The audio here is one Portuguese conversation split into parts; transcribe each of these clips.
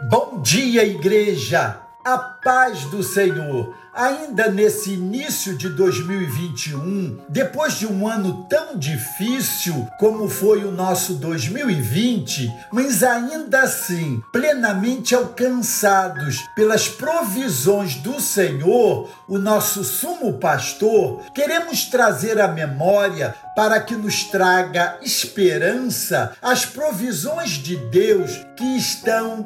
Bom dia, igreja! A paz do Senhor! Ainda nesse início de 2021, depois de um ano tão difícil como foi o nosso 2020, mas ainda assim plenamente alcançados pelas provisões do Senhor, o nosso sumo pastor, queremos trazer à memória para que nos traga esperança as provisões de Deus que estão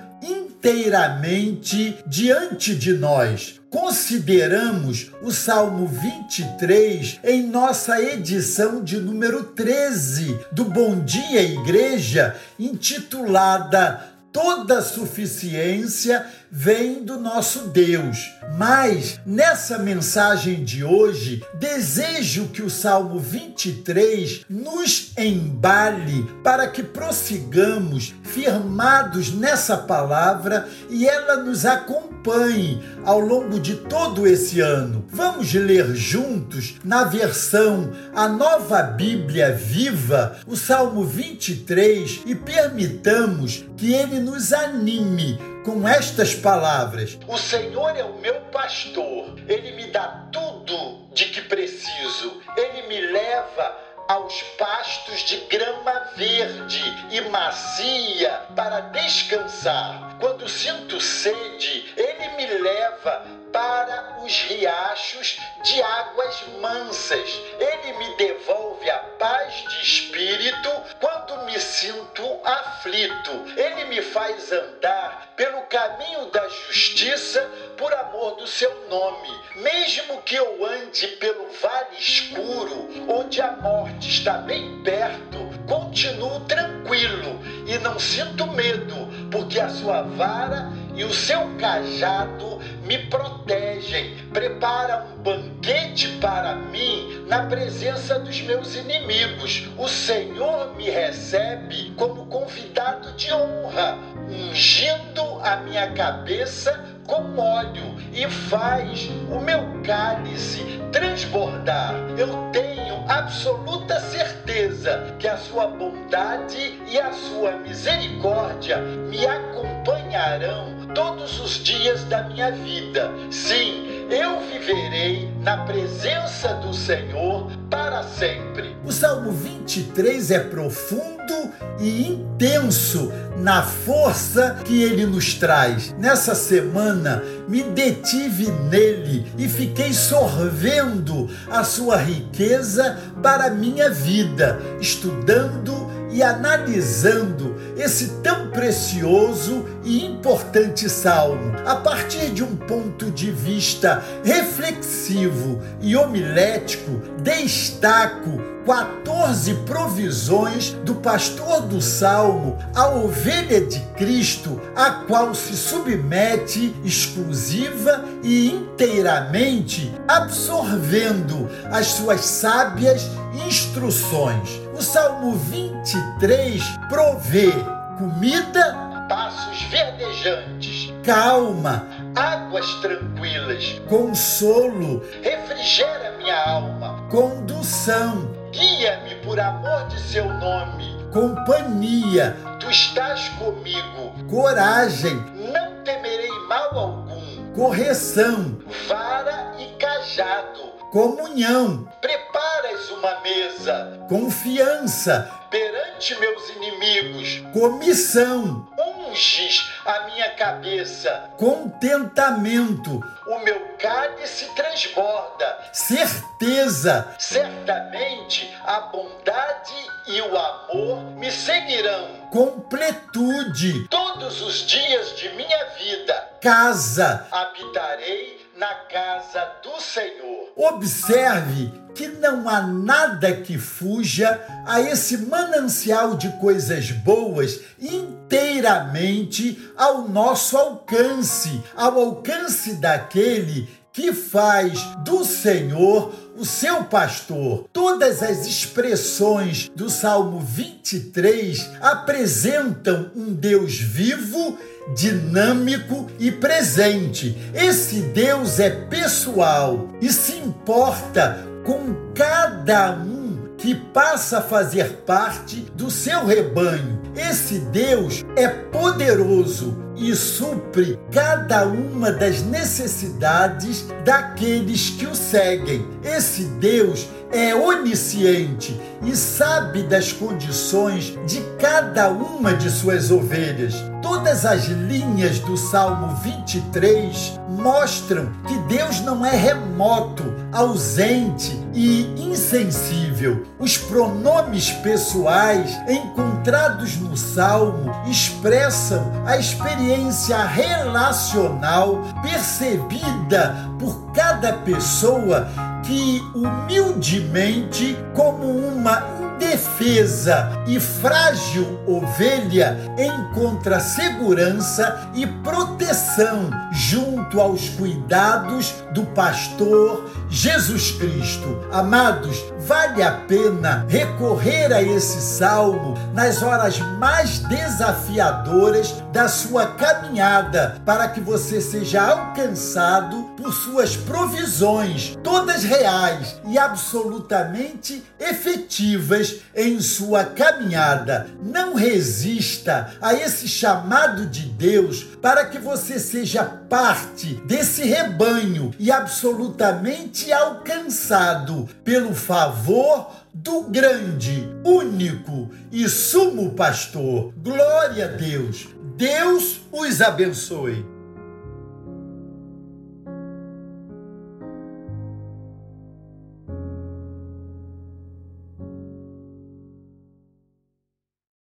inteiramente diante de nós. Consideramos o Salmo 23 em nossa edição de número 13 do Bom Dia Igreja, intitulada toda suficiência vem do nosso Deus. Mas nessa mensagem de hoje, desejo que o Salmo 23 nos embale para que prossigamos firmados nessa palavra e ela nos acompanhe ao longo de todo esse ano. Vamos ler juntos na versão A Nova Bíblia Viva, o Salmo 23 e permitamos que ele nos anime com estas palavras: O Senhor é o meu pastor, ele me dá tudo de que preciso, ele me leva aos pastos de grama verde e macia para descansar. Quando sinto sede, ele me leva para os riachos de águas mansas. Ele me devolve a paz de espírito quando me sinto aflito. Ele me faz andar pelo caminho da nome. Mesmo que eu ande pelo vale escuro, onde a morte está bem perto, continuo tranquilo e não sinto medo, porque a sua vara e o seu cajado me protegem. Prepara um banquete para mim na presença dos meus inimigos. O Senhor me recebe como convidado de honra, ungindo a minha cabeça com óleo e faz o meu cálice transbordar. Eu tenho absoluta certeza que a sua bondade e a sua misericórdia me acompanharão todos os dias da minha vida. Sim, eu viverei na presença do Senhor para sempre. O Salmo 23 é profundo e intenso na força que ele nos traz. Nessa semana, me detive nele e fiquei sorvendo a sua riqueza para a minha vida, estudando e analisando esse tão precioso e importante salmo a partir de um ponto de vista reflexivo e homilético, destaco 14 provisões do pastor do salmo, a ovelha de Cristo, a qual se submete exclusiva e inteiramente, absorvendo as suas sábias instruções. O Salmo 23 provê comida, passos verdejantes, calma, águas tranquilas, consolo, refrigera minha alma, condução, guia-me por amor de seu nome, companhia, tu estás comigo, coragem, não temerei mal algum, correção, vara e cajado, comunhão, preparas uma mesa, confiança. perante meus inimigos, comissão, unges a minha cabeça, contentamento, o meu cálice transborda, certeza, certamente a bondade e o amor me seguirão, completude, todos os dias de minha vida, casa, habitarei na casa do Senhor. Observe que não há nada que fuja a esse manancial de coisas boas inteiramente ao nosso alcance, ao alcance daquele que faz do Senhor o seu pastor. Todas as expressões do Salmo 23 apresentam um Deus vivo dinâmico e presente. Esse Deus é pessoal e se importa com cada um que passa a fazer parte do seu rebanho. Esse Deus é poderoso e supre cada uma das necessidades daqueles que o seguem. Esse Deus é onisciente e sabe das condições de cada uma de suas ovelhas. Todas as linhas do Salmo 23 mostram que Deus não é remoto, ausente e insensível. Os pronomes pessoais encontrados no Salmo expressam a experiência relacional percebida por cada pessoa que humildemente, como uma indefesa e frágil ovelha, encontra segurança e proteção junto aos cuidados do pastor Jesus Cristo. Amados, vale a pena recorrer a esse salmo nas horas mais desafiadoras da sua caminhada, para que você seja alcançado por suas provisões, todas reais e absolutamente efetivas em sua caminhada. Não resista a esse chamado de Deus para que você seja parte desse rebanho e absolutamente alcançado pelo favor do grande, único e sumo pastor. Glória a Deus. Deus os abençoe.